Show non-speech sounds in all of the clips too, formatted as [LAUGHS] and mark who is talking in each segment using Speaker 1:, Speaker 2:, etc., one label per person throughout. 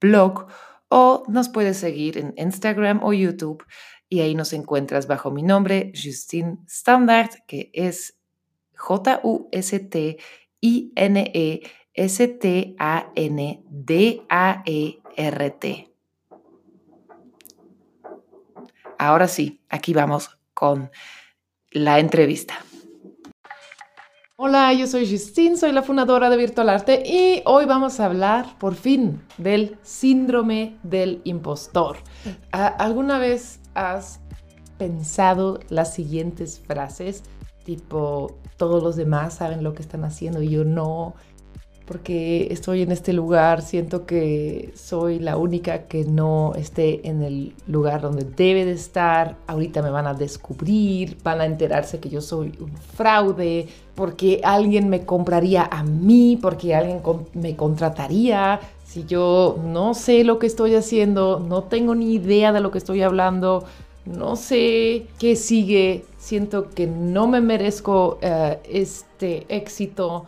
Speaker 1: blog o nos puedes seguir en Instagram o YouTube y ahí nos encuentras bajo mi nombre, Justine Standard, que es J-U-S-T-I-N-E-S-T-A-N-D-A-E-R-T. Ahora sí, aquí vamos con la entrevista. Hola, yo soy Justine, soy la fundadora de Virtual Arte y hoy vamos a hablar por fin del síndrome del impostor. ¿Alguna vez has pensado las siguientes frases? Tipo, todos los demás saben lo que están haciendo y yo no porque estoy en este lugar, siento que soy la única que no esté en el lugar donde debe de estar, ahorita me van a descubrir, van a enterarse que yo soy un fraude, porque alguien me compraría a mí, porque alguien me contrataría, si yo no sé lo que estoy haciendo, no tengo ni idea de lo que estoy hablando, no sé qué sigue, siento que no me merezco uh, este éxito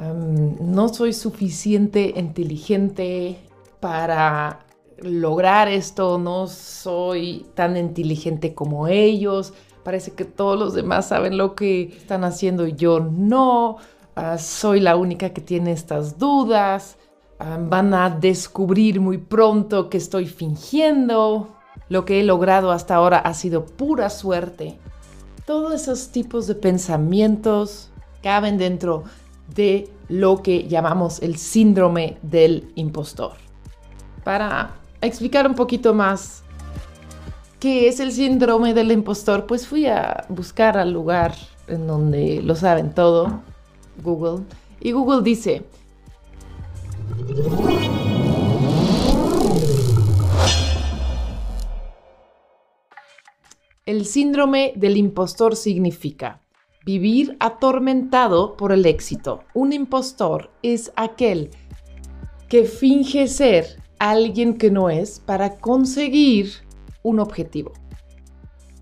Speaker 1: no soy suficiente inteligente para lograr esto, no soy tan inteligente como ellos, parece que todos los demás saben lo que están haciendo y yo no, ah, soy la única que tiene estas dudas, van a descubrir muy pronto que estoy fingiendo, lo que he logrado hasta ahora ha sido pura suerte. Todos esos tipos de pensamientos caben dentro de lo que llamamos el síndrome del impostor. Para explicar un poquito más qué es el síndrome del impostor, pues fui a buscar al lugar en donde lo saben todo, Google, y Google dice, el síndrome del impostor significa Vivir atormentado por el éxito. Un impostor es aquel que finge ser alguien que no es para conseguir un objetivo.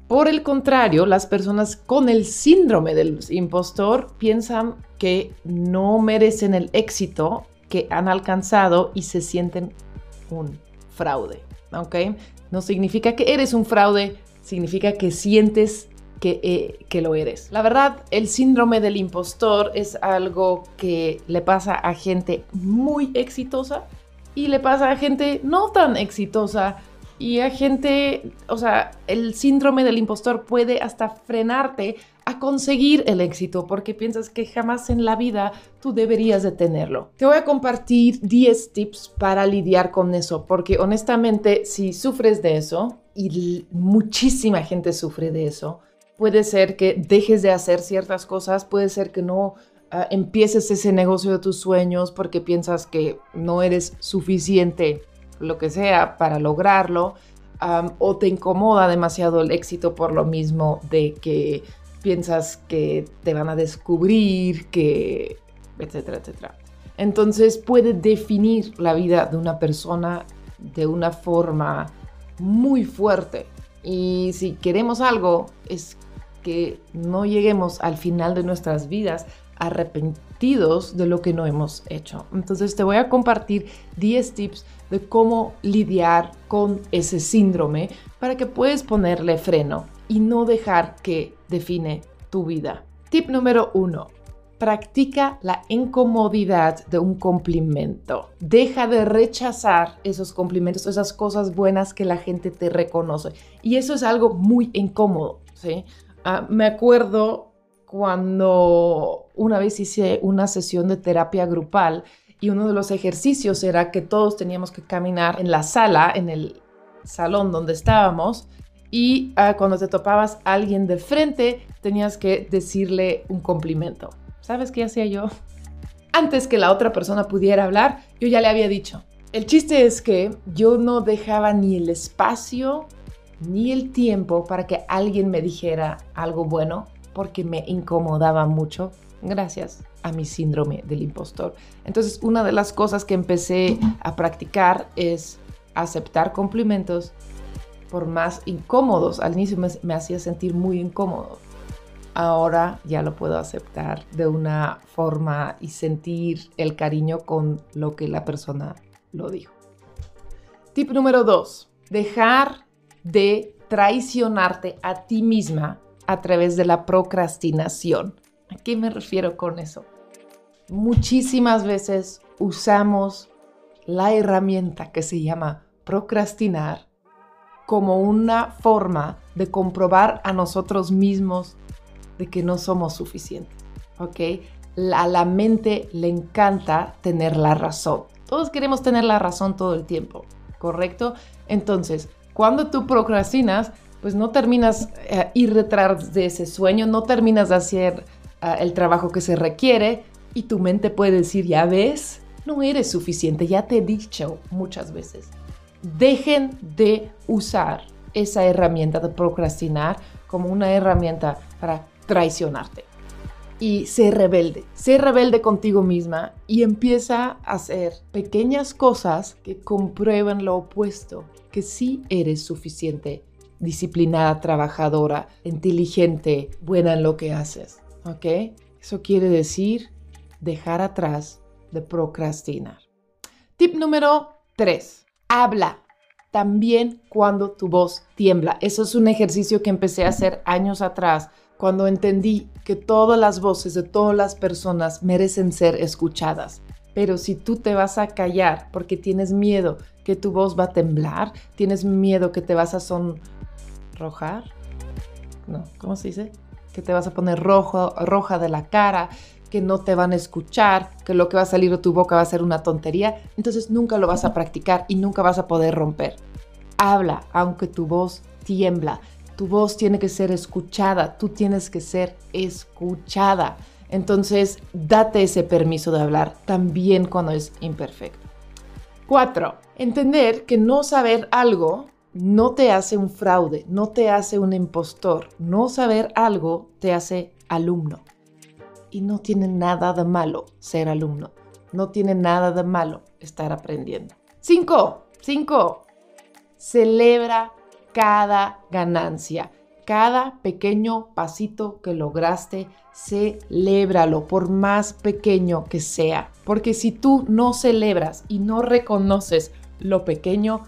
Speaker 1: Por el contrario, las personas con el síndrome del impostor piensan que no merecen el éxito que han alcanzado y se sienten un fraude. ¿Ok? No significa que eres un fraude, significa que sientes eh, que, lo eres. La verdad, el síndrome del impostor es algo que le pasa a gente muy exitosa y le pasa a gente no tan exitosa y a gente, o sea, el síndrome del impostor puede hasta frenarte a conseguir el éxito porque piensas que jamás en la vida tú deberías de tenerlo. Te voy a compartir 10 tips para lidiar con eso porque honestamente si sufres de eso y muchísima gente sufre de eso, puede ser que dejes de hacer ciertas cosas, puede ser que no ah, empieces ese negocio de tus sueños porque piensas que no eres suficiente, lo que sea, para lograrlo, o te incomoda demasiado el éxito por lo mismo de que piensas que te van a descubrir, que, etcétera, etcétera. Entonces puede definir la vida de una persona de una forma muy fuerte. Y si queremos algo, es que no lleguemos al final de nuestras vidas arrepentidos de lo que no hemos hecho. Entonces te voy a compartir 10 tips de cómo lidiar con ese síndrome para que puedas ponerle freno y no dejar que define tu vida. Tip número 1. Practica la incomodidad de un complemento. Deja de rechazar esos complimentos, esas cosas buenas que la gente te reconoce. Y eso es algo muy incómodo, ¿sí? Ah, me acuerdo cuando una vez hice una sesión de terapia grupal y uno de los ejercicios era que todos teníamos que caminar en la sala, en el salón donde estábamos, y ah, cuando te topabas a alguien de frente tenías que decirle un complemento. ¿Sabes qué hacía yo? Antes que la otra persona pudiera hablar, yo ya le había dicho, El chiste es que yo no dejaba ni el espacio ni el tiempo para que alguien me dijera algo bueno porque me incomodaba mucho gracias a mi síndrome del impostor. Entonces, una de las cosas que empecé a practicar es aceptar cumplimientos por más incómodos. Al inicio me, hacía sentir muy incómodo. Ahora ya lo puedo aceptar de una forma y sentir el cariño con lo que la persona lo dijo. Tip número dos, dejar de traicionarte a ti misma a través de la procrastinación. ¿A qué me refiero con eso? Muchísimas veces usamos la herramienta que se llama procrastinar como una forma de comprobar a nosotros mismos de que no somos suficientes. ¿Ok? A la mente le encanta tener la razón. Todos queremos tener la razón todo el tiempo, ¿correcto? Entonces, cuando tú procrastinas, pues no terminas eh, ir detrás de ese sueño, no terminas de hacer eh, el trabajo que se requiere y tu mente puede decir, ya ves, no eres suficiente, ya te he dicho muchas veces. Dejen de usar esa herramienta de procrastinar como una herramienta para traicionarte. Y sé rebelde, sé rebelde contigo misma y empieza a hacer pequeñas cosas que comprueban lo opuesto, que sí eres suficiente, disciplinada, trabajadora, inteligente, buena en lo que haces. ¿Ok? Eso quiere decir dejar atrás de procrastinar. Tip número 3. Habla también cuando tu voz tiembla. Eso es un ejercicio que empecé a hacer años atrás cuando entendí que todas las voces de todas las personas merecen ser escuchadas. Pero si tú te vas a callar porque tienes miedo que tu voz va a temblar, tienes miedo que te vas a sonrojar, no, ¿cómo se dice? Que te vas a poner rojo, roja de la cara, que no te van a escuchar, que lo que va a salir de tu boca va a ser una tontería, entonces nunca lo vas a practicar y nunca vas a poder romper. Habla, aunque tu voz tiembla. Tu voz tiene que ser escuchada, tú tienes que ser escuchada. Entonces, date ese permiso de hablar también cuando es imperfecto. 4. Entender que no saber algo no te hace un fraude, no te hace un impostor. No saber algo te hace alumno. Y no tiene nada de malo ser alumno. No tiene nada de malo estar aprendiendo. 5. 5. Celebra cada ganancia, cada pequeño pasito que lograste, celébralo, por más pequeño que sea. Porque si tú no celebras y no reconoces lo pequeño,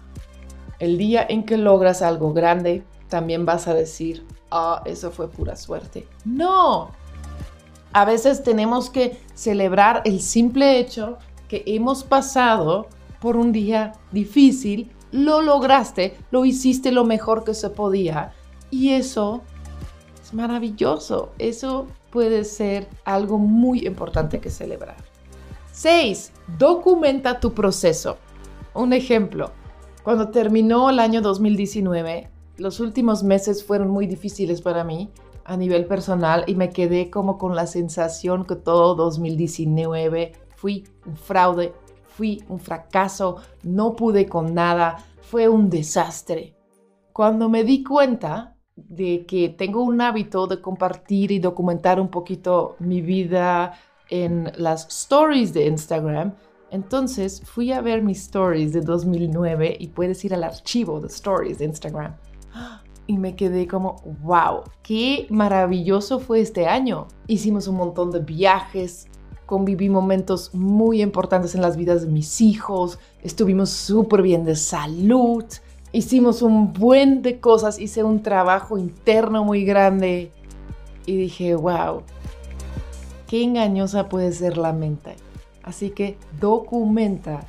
Speaker 1: el día en que logras algo grande, también vas a decir, ah, eso fue pura suerte. No. A veces tenemos que celebrar el simple hecho que hemos pasado por un día difícil lo lograste, lo hiciste lo mejor que se podía y eso es maravilloso. Eso puede ser algo muy importante que celebrar. 6. Documenta tu proceso. Un ejemplo, cuando terminó el año 2019, los últimos meses fueron muy difíciles para mí a nivel personal y me quedé como con la sensación que todo 2019 fui un fraude, fui un fracaso, no pude con nada, fue un desastre. Cuando me di cuenta de que tengo un hábito de compartir y documentar un poquito mi vida en las stories de Instagram, entonces fui a ver mis stories de 2009 y puedes ir al archivo de stories de Instagram. Y me quedé como, wow, qué maravilloso fue este año. Hicimos un montón de viajes, conviví momentos muy importantes en las vidas de mis hijos, estuvimos súper bien de salud, hicimos un buen de cosas, hice un trabajo interno muy grande y dije, wow, qué engañosa puede ser la mente. Así que documenta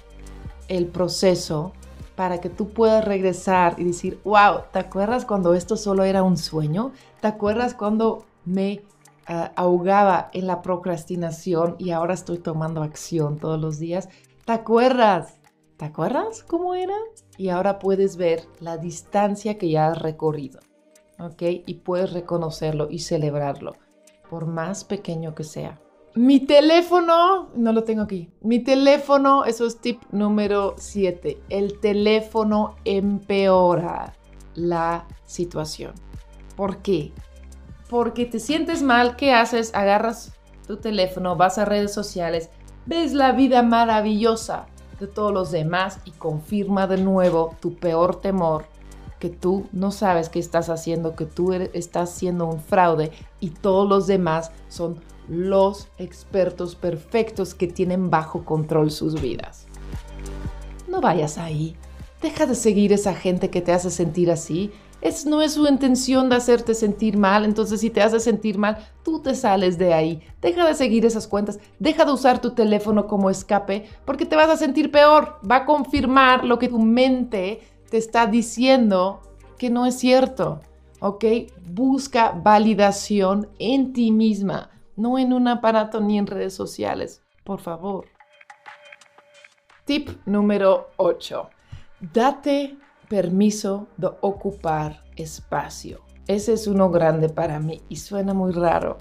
Speaker 1: el proceso para que tú puedas regresar y decir, wow, ¿te acuerdas cuando esto solo era un sueño? ¿Te acuerdas cuando me ahogaba en la procrastinación y ahora estoy tomando acción todos los días. ¿Te acuerdas? ¿Te acuerdas cómo era? Y ahora puedes ver la distancia que ya has recorrido, ¿ok? Y puedes reconocerlo y celebrarlo, por más pequeño que sea. Mi teléfono, no lo tengo aquí. Mi teléfono, eso es tip número 7. El teléfono empeora la situación. ¿Por qué? Porque te sientes mal, ¿qué haces? Agarras tu teléfono, vas a redes sociales, ves la vida maravillosa de todos los demás y confirma de nuevo tu peor temor que tú no sabes qué estás haciendo, que tú estás siendo un fraude y todos los demás son los expertos perfectos que tienen bajo control sus vidas. No vayas ahí. Deja de seguir esa gente que te hace sentir así. No es su intención de hacerte sentir mal, entonces si te hace sentir mal, tú te sales de ahí. Deja de seguir esas cuentas, deja de usar tu teléfono como escape, porque te vas a sentir peor. Va a confirmar lo que tu mente te está diciendo que no es cierto. ¿Ok? Busca validación en ti misma no en un aparato ni en redes sociales, por favor. Tip número 8. Date permiso de ocupar espacio. Ese es uno grande para mí y suena muy raro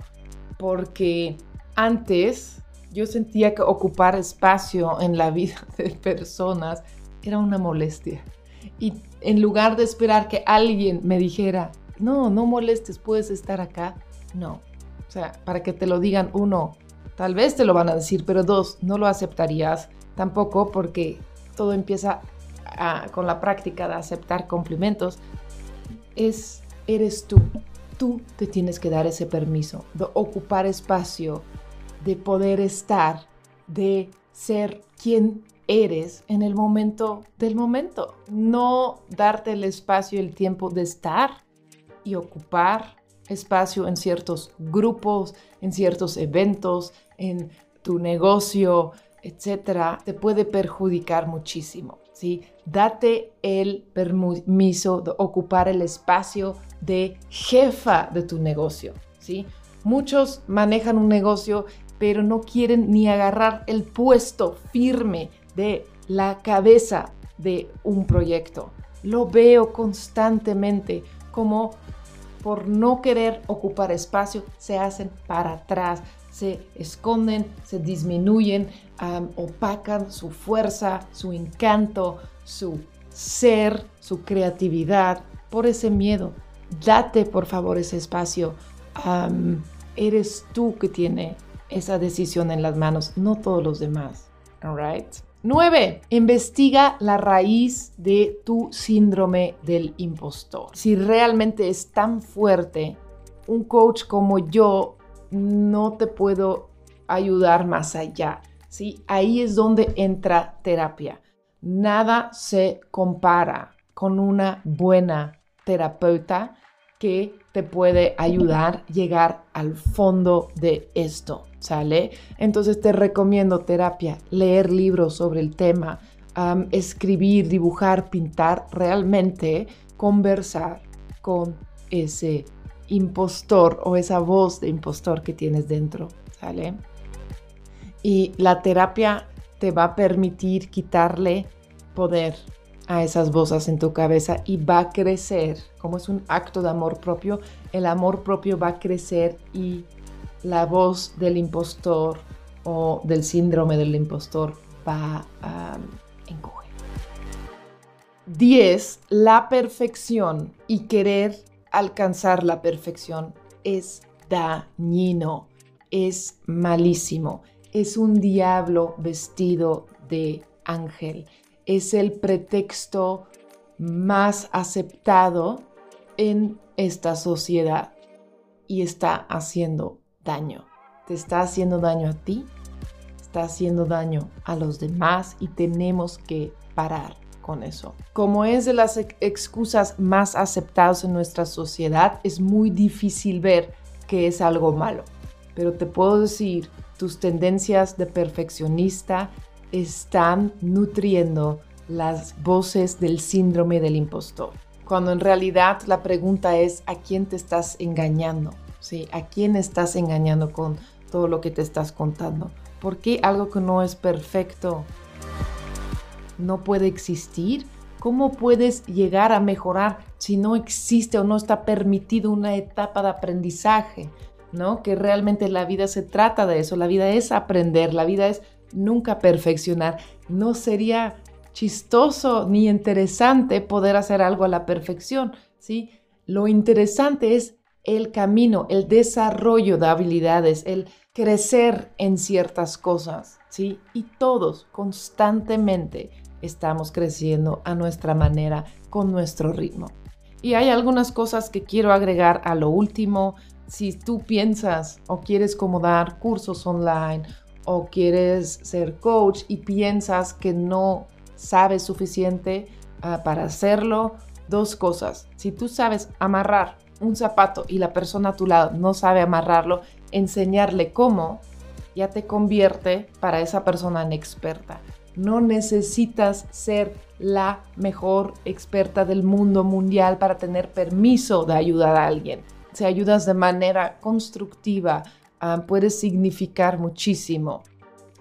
Speaker 1: porque antes yo sentía que ocupar espacio en la vida [LAUGHS] de personas era una molestia. Y en lugar de esperar que alguien me dijera, no, no molestes, puedes estar acá, no, o sea, para que te lo digan, uno, tal vez te lo van a decir, pero dos, no lo aceptarías tampoco porque todo empieza con la práctica de aceptar cumplimientos. Es, eres tú. Tú te tienes que dar ese permiso de ocupar espacio, de poder estar, de ser quien eres en el momento del momento. No darte el espacio el tiempo de estar y ocupar espacio en ciertos grupos, en ciertos eventos, en tu negocio, etcétera, te puede perjudicar muchísimo. Date el permiso de ocupar el espacio de jefa de tu negocio. ¿sí? Muchos manejan un negocio, pero no quieren ni agarrar el puesto firme de la cabeza de un proyecto. Lo veo constantemente como por no querer ocupar espacio, se hacen para atrás, se esconden, se disminuyen, opacan su fuerza, su encanto, su ser, su creatividad, por ese miedo. Date por favor ese espacio. eres tú que tiene esa decisión en las manos, no todos los demás. All right? 9. Investiga la raíz de tu síndrome del impostor. Si realmente es tan fuerte, un coach como yo no te puedo ayudar más allá. ¿sí? Ahí es donde entra terapia. Nada se compara con una buena terapeuta que te puede ayudar a llegar al fondo de esto. Entonces te recomiendo terapia, leer libros sobre el tema, escribir, dibujar, pintar, realmente conversar con ese impostor o esa voz de impostor que tienes dentro, ¿sale? Y la terapia te va a permitir quitarle poder a esas voces en tu cabeza y va a crecer, como es un acto de amor propio, el amor propio va a crecer y la voz del impostor o del síndrome del impostor va a encoger. 10. La perfección y querer alcanzar la perfección es dañino, es malísimo, es un diablo vestido de ángel, es el pretexto más aceptado en esta sociedad y está haciendo daño. Te está haciendo daño a ti, está haciendo daño a los demás y tenemos que parar con eso. Como es de las excusas más aceptadas en nuestra sociedad, es muy difícil ver que es algo malo. Pero te puedo decir, tus tendencias de perfeccionista están nutriendo las voces del síndrome del impostor. Cuando en realidad la pregunta es a quién te estás engañando. ¿sí? ¿A quién estás engañando con todo lo que te estás contando? ¿Por qué algo que no es perfecto no puede existir? ¿Cómo puedes llegar a mejorar si no existe o no está permitido una etapa de aprendizaje? ¿no? Que realmente la vida se trata de eso, la vida es aprender, la vida es nunca perfeccionar. No sería chistoso ni interesante poder hacer algo a la perfección, ¿sí? Lo interesante es el camino, el desarrollo de habilidades, el crecer en ciertas cosas, ¿sí? Y todos constantemente estamos creciendo a nuestra manera, con nuestro ritmo. Y hay algunas cosas que quiero agregar a lo último. Si tú piensas o quieres como dar cursos online o quieres ser coach y piensas que no sabes suficiente ah, para hacerlo, dos cosas. Si tú sabes amarrar un zapato y la persona a tu lado no sabe amarrarlo, enseñarle cómo ya te convierte para esa persona en experta. No necesitas ser la mejor experta del mundo mundial para tener permiso de ayudar a alguien. Si ayudas de manera constructiva, ah, puede significar muchísimo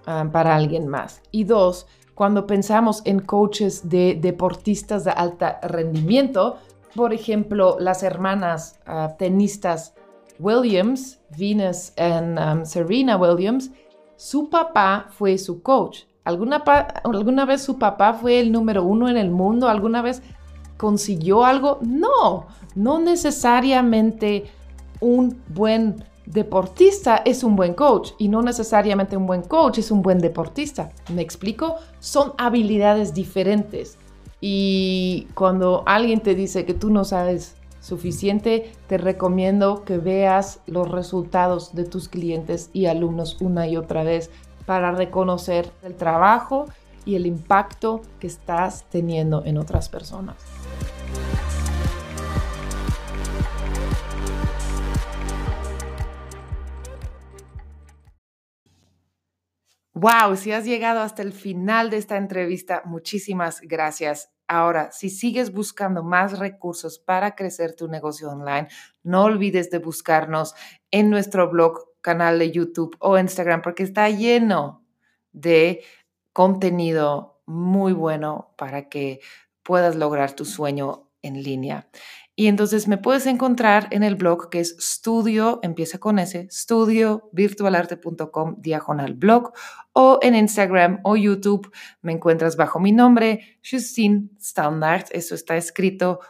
Speaker 1: ah, para alguien más. Y dos, cuando pensamos en coaches de deportistas de alto rendimiento, por ejemplo, las hermanas ah, tenistas Williams, Venus y um, Serena Williams, su papá fue su coach. ¿Alguna, ¿Alguna vez su papá fue el número uno en el mundo? ¿Alguna vez consiguió algo? No, no necesariamente un buen deportista es un buen coach y no necesariamente un buen coach es un buen deportista. ¿Me explico? Son habilidades diferentes. Y cuando alguien te dice que tú no sabes suficiente, te recomiendo que veas los resultados de tus clientes y alumnos una y otra vez para reconocer el trabajo y el impacto que estás teniendo en otras personas. Wow, si has llegado hasta el final de esta entrevista, muchísimas gracias. Ahora, si sigues buscando más recursos para crecer tu negocio online, no olvides de buscarnos en nuestro blog, canal de YouTube o Instagram, porque está lleno de contenido muy bueno para que puedas lograr tu sueño en línea. Y entonces me puedes encontrar en el blog que es estudio, empieza con ese, estudiovirtualarte.com diagonal blog o en Instagram o YouTube me encuentras bajo mi nombre, Justine Standard, eso está escrito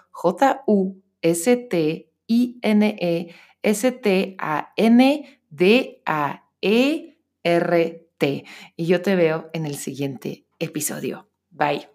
Speaker 1: J-U-S-T-I-N-E-S-T-A-N-D-A-E-R-T. Y yo te veo en el siguiente episodio. Bye.